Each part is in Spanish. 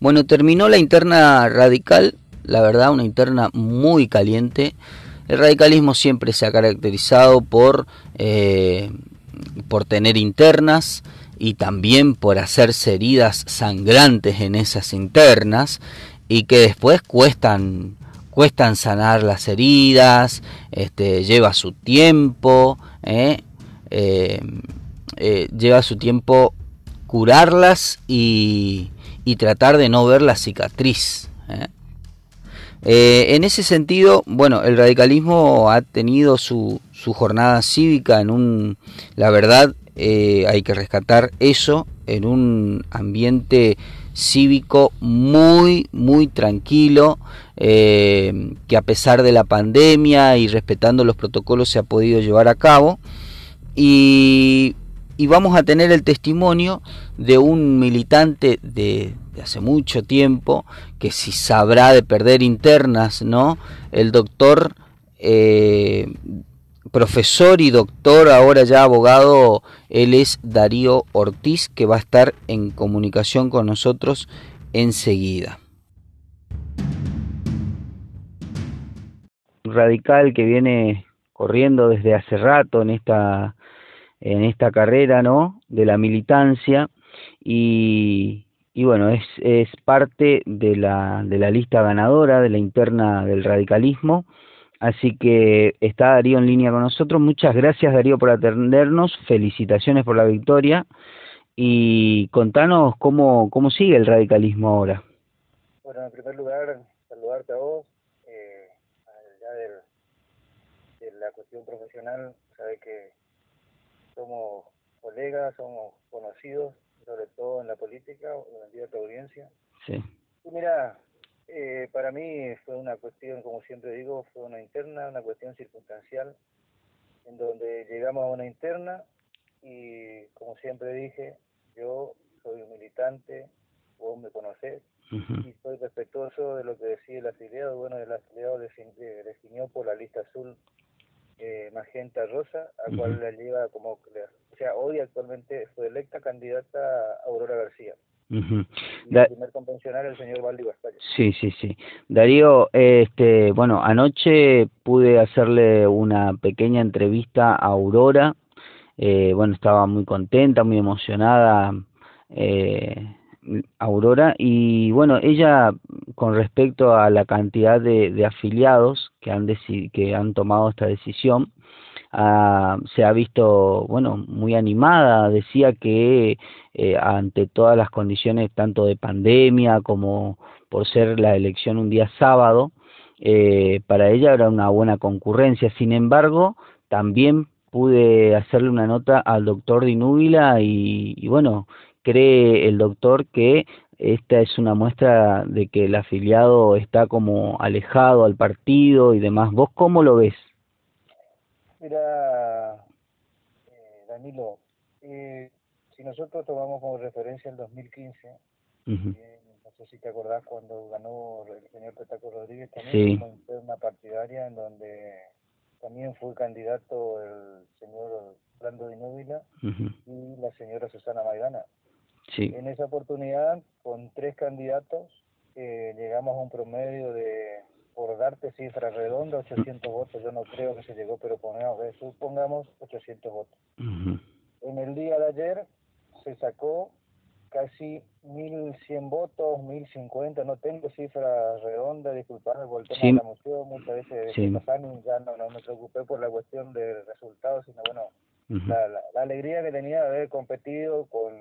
Bueno, terminó la interna radical, la verdad, una interna muy caliente. El radicalismo siempre se ha caracterizado por, eh, por tener internas y también por hacerse heridas sangrantes en esas internas y que después cuestan cuestan sanar las heridas, este, lleva su tiempo, ¿eh? Eh, lleva su tiempo curarlas y, y, tratar de no ver la cicatriz. en ese sentido, bueno, el radicalismo ha tenido su, su jornada cívica en un, la verdad, hay que rescatar eso, en un ambiente cívico muy, muy tranquilo, eh, que a pesar de la pandemia y respetando los protocolos se ha podido llevar a cabo. Y, vamos a tener el testimonio de un militante de, hace mucho tiempo, que si sabrá de perder internas, ¿no? El doctor... Eh, profesor y doctor, ahora ya abogado, él es Darío Ortiz, que va a estar en comunicación con nosotros enseguida. Radical que viene corriendo desde hace rato en esta en esta carrera, ¿no? De la militancia y, y bueno, es, es parte de la, de la lista ganadora de la interna del radicalismo Así que está Darío en línea con nosotros. Muchas gracias Darío por atendernos. Felicitaciones por la victoria. Y contanos cómo, cómo sigue el radicalismo ahora. Bueno, en primer lugar, saludarte a vos. Eh, ya de la cuestión profesional, sabes que somos colegas, somos conocidos, sobre todo en la política, en la tu audiencia. Sí. Y mira, eh, para mí fue una cuestión, como siempre digo, fue una interna, una cuestión circunstancial, en donde llegamos a una interna y, como siempre dije, yo soy un militante, vos me conocés, y soy respetuoso de lo que decía el afiliado. Bueno, el afiliado definió por la lista azul eh, magenta rosa, a cual la lleva como, o sea, hoy actualmente fue electa candidata Aurora García. Uh el primer convencional el señor Valdi Sí, sí, sí. Darío, este, bueno, anoche pude hacerle una pequeña entrevista a Aurora. Eh, bueno, estaba muy contenta, muy emocionada eh, Aurora. Y bueno, ella, con respecto a la cantidad de, afiliados que han, que han tomado esta decisión, se ha visto, bueno, muy animada, decía que eh, ante todas las condiciones, tanto de pandemia como por ser la elección un día sábado, eh, para ella era una buena concurrencia. Sin embargo, también pude hacerle una nota al doctor Dinúbila y, y bueno, cree el doctor que esta es una muestra de que el afiliado está como alejado al partido y demás. ¿Vos cómo lo ves? Mira, eh, Danilo, eh, si nosotros tomamos como referencia el 2015, eh, no sé si te acordás cuando ganó el señor Petaco Rodríguez, también fue una partidaria en donde también fue candidato el señor Brando de Núbila y la señora Susana Maidana. Sí. En esa oportunidad, con tres candidatos, llegamos a un promedio de por darte cifra redonda, 800 votos, yo no creo que se llegó, pero pongamos, eh, supongamos 800 votos. En el día de ayer se sacó casi 1.100 votos, 1.050, no tengo cifra redonda, disculpadme por el tema de la moción, muchas veces sí. ya no, no me preocupé por la cuestión de resultados, sino bueno, la, la, alegría que tenía de haber competido con,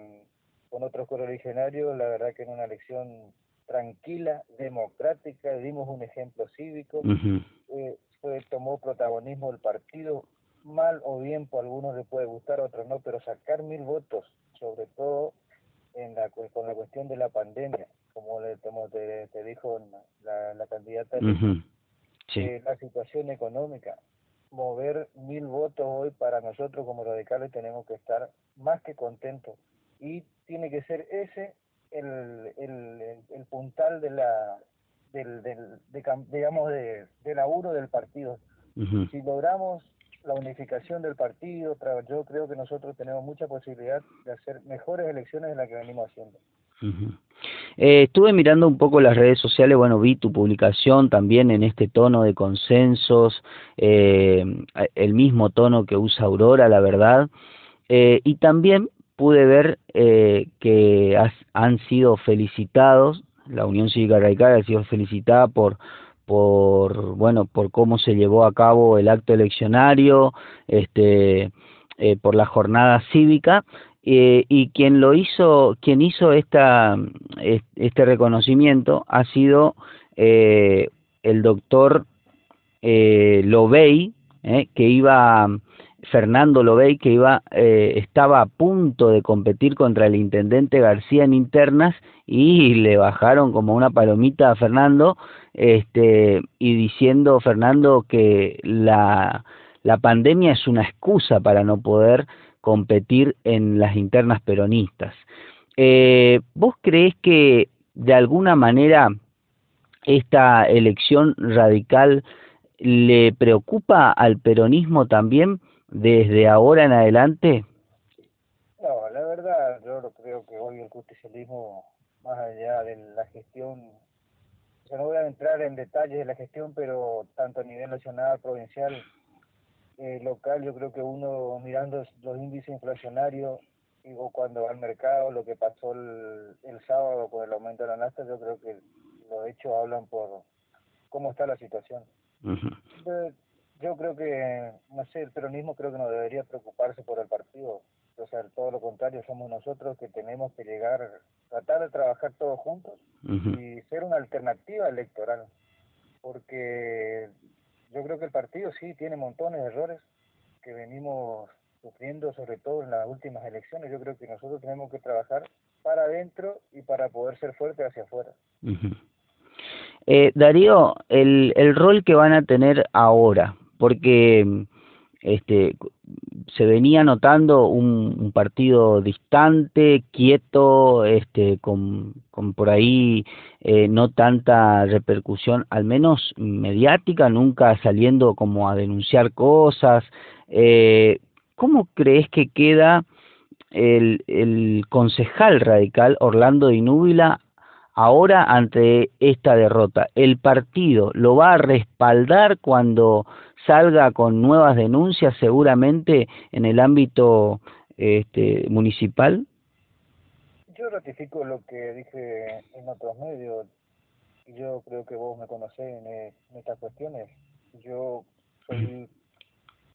con otros correligionarios, la verdad que en una elección tranquila, democrática, dimos un ejemplo cívico, eh, fue, tomó protagonismo el partido, mal o bien por algunos le puede gustar, a otros no, pero sacar mil votos, sobre todo en la, con la cuestión de la pandemia, como, le, te, dijo la, la candidata, eh, la situación económica, mover mil votos hoy para nosotros como radicales tenemos que estar más que contentos y tiene que ser ese el, el, el puntal de la del, del de, digamos de, de laburo del partido. Si logramos la unificación del partido yo creo que nosotros tenemos mucha posibilidad de hacer mejores elecciones de las que venimos haciendo. Eh, estuve mirando un poco las redes sociales, bueno, vi tu publicación también en este tono de consensos, eh, el mismo tono que usa Aurora, la verdad, eh, y también pude ver que han sido felicitados, la Unión Cívica Radical ha sido felicitada por por bueno por cómo se llevó a cabo el acto eleccionario este por la jornada cívica eh, y quien lo hizo, quien hizo esta, este reconocimiento ha sido eh, el doctor eh, Lobey, eh, que iba, Fernando Lobey, que iba, estaba a punto de competir contra el intendente García en internas y le bajaron como una palomita a Fernando, este, y diciendo Fernando que la, la pandemia es una excusa para no poder competir en las internas peronistas. Eh, ¿Vos crees que de alguna manera esta elección radical le preocupa al peronismo también desde ahora en adelante? No, la verdad, yo creo que hoy el justicialismo, más allá de la gestión, o no voy a entrar en detalles de la gestión, pero tanto a nivel nacional, provincial, eh, local, yo creo que uno mirando los índices inflacionarios, o cuando va al mercado, lo que pasó el, el sábado con el aumento de la nafta, yo creo que los hechos hablan por cómo está la situación. Yo creo que, no sé, el peronismo creo que no debería preocuparse por el partido. O sea, todo lo contrario, somos nosotros que tenemos que llegar, tratar de trabajar todos juntos y ser una alternativa electoral. Porque yo creo que el partido sí tiene montones de errores que venimos sufriendo, sobre todo en las últimas elecciones. Yo creo que nosotros tenemos que trabajar para adentro y para poder ser fuertes hacia afuera. eh, Darío, el, el rol que van a tener ahora, porque este se venía notando un, partido distante, quieto, este, con, por ahí eh, no tanta repercusión, al menos mediática, nunca saliendo como a denunciar cosas. Eh, ¿Cómo crees que queda el, concejal radical Orlando Inúbila ahora ante esta derrota? ¿El partido lo va a respaldar cuando salga con nuevas denuncias seguramente en el ámbito este, municipal? Yo ratifico lo que dije en otros medios. Yo creo que vos me conocés en, estas cuestiones. Yo soy,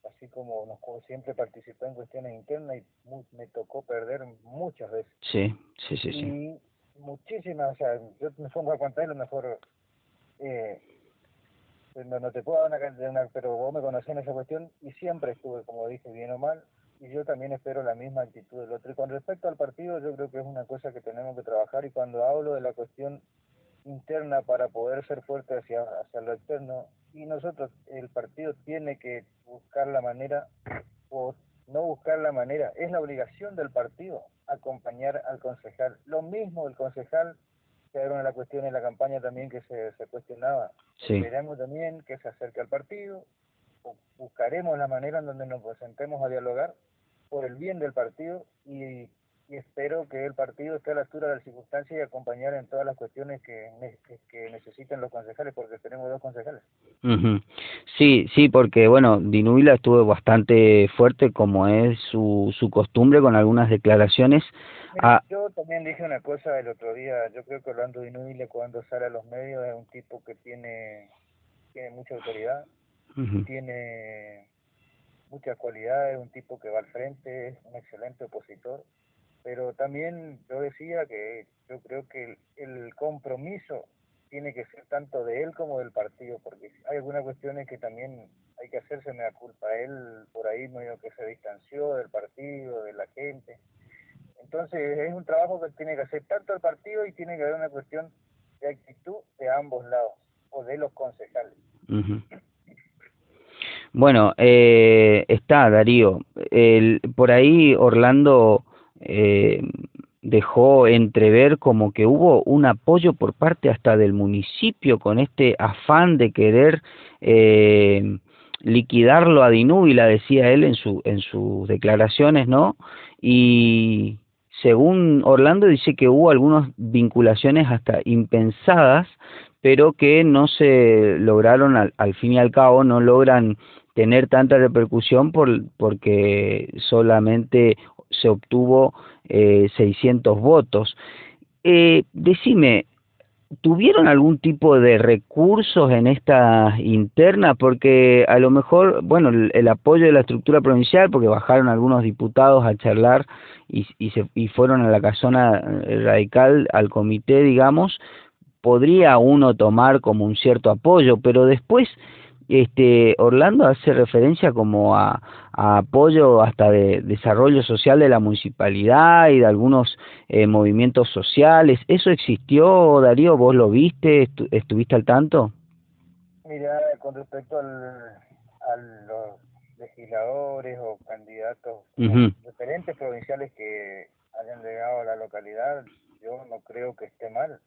así como siempre participé en cuestiones internas y me tocó perder muchas veces. Sí, sí, sí. sí. Y muchísimas, o sea, yo me pongo a contar lo mejor. Eh, no, no te puedo dar una cantidad, pero vos me conocés en esa cuestión y siempre estuve, como dije, bien o mal, y yo también espero la misma actitud del otro. Y con respecto al partido, yo creo que es una cosa que tenemos que trabajar y cuando hablo de la cuestión interna para poder ser fuerte hacia, hacia lo externo, y nosotros, el partido tiene que buscar la manera, o no buscar la manera, es la obligación del partido acompañar al concejal. Lo mismo el concejal era una de las cuestiones en la campaña también que se, se cuestionaba. Sí. Esperemos también que se acerque al partido, buscaremos la manera en donde nos presentemos a dialogar por el bien del partido y, espero que el partido esté a la altura de las circunstancias y acompañar en todas las cuestiones que, que, necesiten los concejales, porque tenemos dos concejales. Sí, sí, porque bueno, Dinuila estuvo bastante fuerte como es su, su costumbre con algunas declaraciones Ah. Yo también dije una cosa el otro día, yo creo que Orlando Dinubile cuando sale a los medios es un tipo que tiene, tiene mucha autoridad, tiene muchas cualidades, un tipo que va al frente, es un excelente opositor, pero también yo decía que yo creo que el, compromiso tiene que ser tanto de él como del partido, porque hay algunas cuestiones que también hay que hacerse me da culpa. Él por ahí medio que se distanció del partido, de la gente. Entonces es un trabajo que tiene que hacer tanto el partido y tiene que haber una cuestión de actitud de ambos lados o de los concejales. Bueno, eh, está Darío. El, por ahí Orlando eh, dejó entrever como que hubo un apoyo por parte hasta del municipio con este afán de querer eh, liquidarlo a Dinúbila, decía él en, su, en sus declaraciones, ¿no? Y, según Orlando dice que hubo algunas vinculaciones hasta impensadas, pero que no se lograron al, al fin y al cabo, no logran tener tanta repercusión por, porque solamente se obtuvo eh, 600 votos. Eh, decime, ¿tuvieron algún tipo de recursos en esta interna? Porque a lo mejor, bueno, el, apoyo de la estructura provincial, porque bajaron algunos diputados a charlar y, y, se, y fueron a la casona eh, radical, al comité, digamos, podría uno tomar como un cierto apoyo, pero después este Orlando hace referencia como a, apoyo hasta de desarrollo social de la municipalidad y de algunos eh, movimientos sociales. ¿Eso existió, Darío? ¿Vos lo viste? ¿Estuviste al tanto? Mira, con respecto al, a los legisladores o candidatos diferentes provinciales que hayan llegado a la localidad, yo no creo que esté mal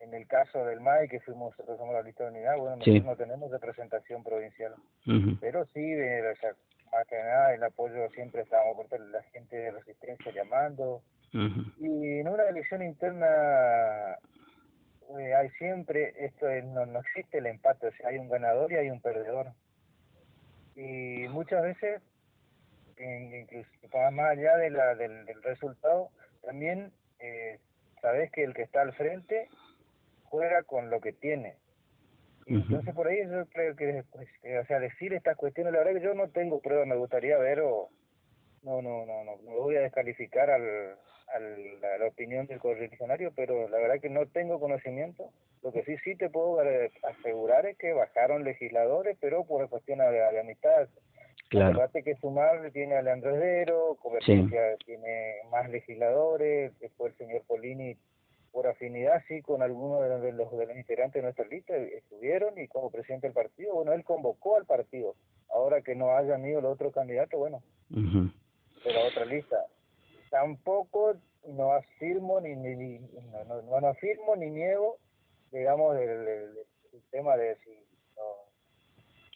en el caso del MAI, que fuimos, nosotros somos la lista de unidad, bueno, nosotros no tenemos representación provincial, pero sí, o sea, más que nada el apoyo siempre estábamos por la gente de resistencia llamando, y en una elección interna eh, hay siempre, esto no, no existe el empate, o sea, hay un ganador y hay un perdedor, y muchas veces, incluso más allá de la, del, del resultado, también eh, sabes que el que está al frente juega con lo que tiene. Entonces por ahí yo creo que, pues, o sea, decir estas cuestiones, la verdad que yo no tengo pruebas, me gustaría ver o no, no, no, no, no voy a descalificar al, al, a la opinión del correligionario, pero la verdad que no tengo conocimiento. Lo que sí, sí te puedo asegurar es que bajaron legisladores, pero por cuestión de, de amistad. Claro. que Sumar tiene a Leandro Heredero, Convergencia tiene más legisladores, después el señor Polini afinidad sí con algunos de los, de los integrantes de nuestra lista estuvieron y como presidente del partido, bueno, él convocó al partido. Ahora que no hayan ido los otros candidatos, bueno, de la otra lista. Tampoco no afirmo ni, ni, no, no, no, afirmo ni niego, digamos, el, el, el tema de si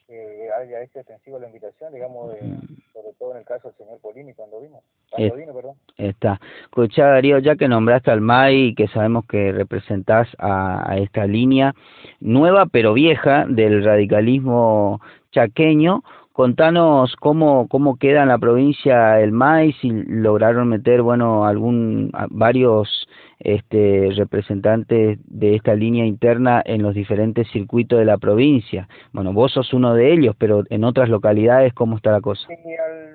que haya hecho extensivo la invitación, digamos, de, sobre todo en el caso del señor Polini cuando vino. Cuando vino, perdón. Está. Escuchá, Darío, ya que nombraste al MAI y que sabemos que representás a, a esta línea nueva pero vieja del radicalismo chaqueño, contanos cómo cómo queda en la provincia el MAI, si lograron meter, bueno, algún varios este, representantes de esta línea interna en los diferentes circuitos de la provincia. Bueno, vos sos uno de ellos, pero en otras localidades, ¿cómo está la cosa? Sí,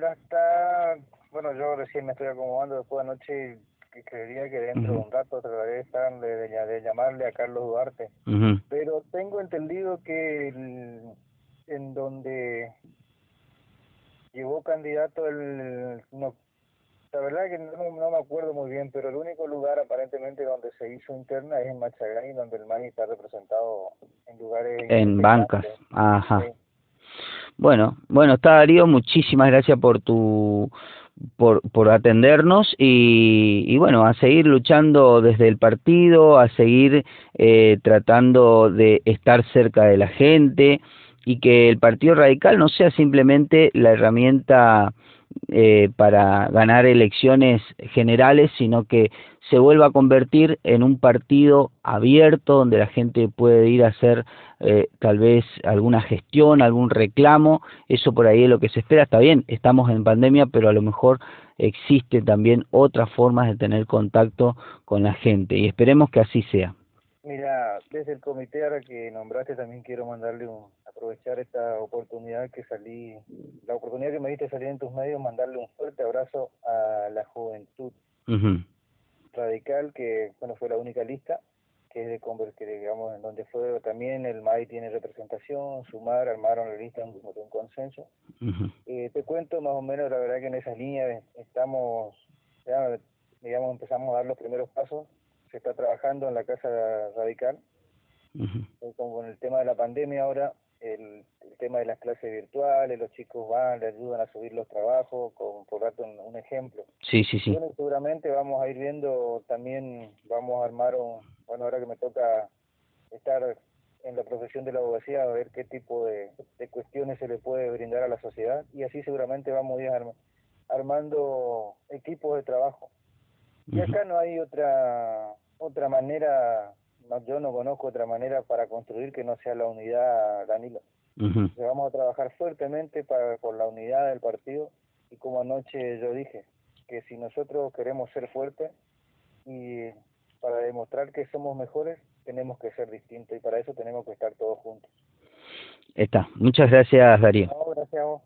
hasta, bueno, yo recién me estoy acomodando después de anoche y creería que dentro de un rato trataré de, estar, de, de, llamarle a Carlos Duarte. Pero tengo entendido que en donde llevó candidato el no la verdad que no, no, me acuerdo muy bien, pero el único lugar aparentemente donde se hizo interna es en Machagay, donde el MANI está representado en lugares... En bancas, ajá. Bueno, bueno, está Darío, muchísimas gracias por tu por, por atendernos y, y bueno, a seguir luchando desde el partido, a seguir eh, tratando de estar cerca de la gente y que el Partido Radical no sea simplemente la herramienta eh, para ganar elecciones generales, sino que se vuelva a convertir en un partido abierto donde la gente puede ir a hacer eh, tal vez alguna gestión, algún reclamo, eso por ahí es lo que se espera, está bien, estamos en pandemia, pero a lo mejor existen también otras formas de tener contacto con la gente y esperemos que así sea. Desde el comité ahora que nombraste también quiero mandarle un, aprovechar esta oportunidad que salí, la oportunidad que me diste salir en tus medios, mandarle un fuerte abrazo a la juventud. Radical que bueno fue la única lista que es de que digamos en donde fue también el MAI tiene representación, Sumar armaron la lista de un, consenso. eh, te cuento más o menos la verdad que en esas líneas estamos ya, digamos empezamos a dar los primeros pasos. Se está trabajando en la Casa Radical, uh con el tema de la pandemia ahora, el, tema de las clases virtuales, los chicos van, le ayudan a subir los trabajos, con, por rato un, ejemplo. Sí, sí, sí. Bueno, seguramente vamos a ir viendo también, vamos a armar un, bueno, ahora que me toca estar en la profesión de la abogacía, a ver qué tipo de, de cuestiones se le puede brindar a la sociedad y así seguramente vamos a ir armando equipos de trabajo Y acá no hay otra otra manera, yo no conozco otra manera para construir que no sea la unidad, Danilo. Vamos a trabajar fuertemente para, por la unidad del partido y como anoche yo dije, que si nosotros queremos ser fuertes y para demostrar que somos mejores, tenemos que ser distintos y para eso tenemos que estar todos juntos. Está. Muchas gracias, Darío. gracias a vos.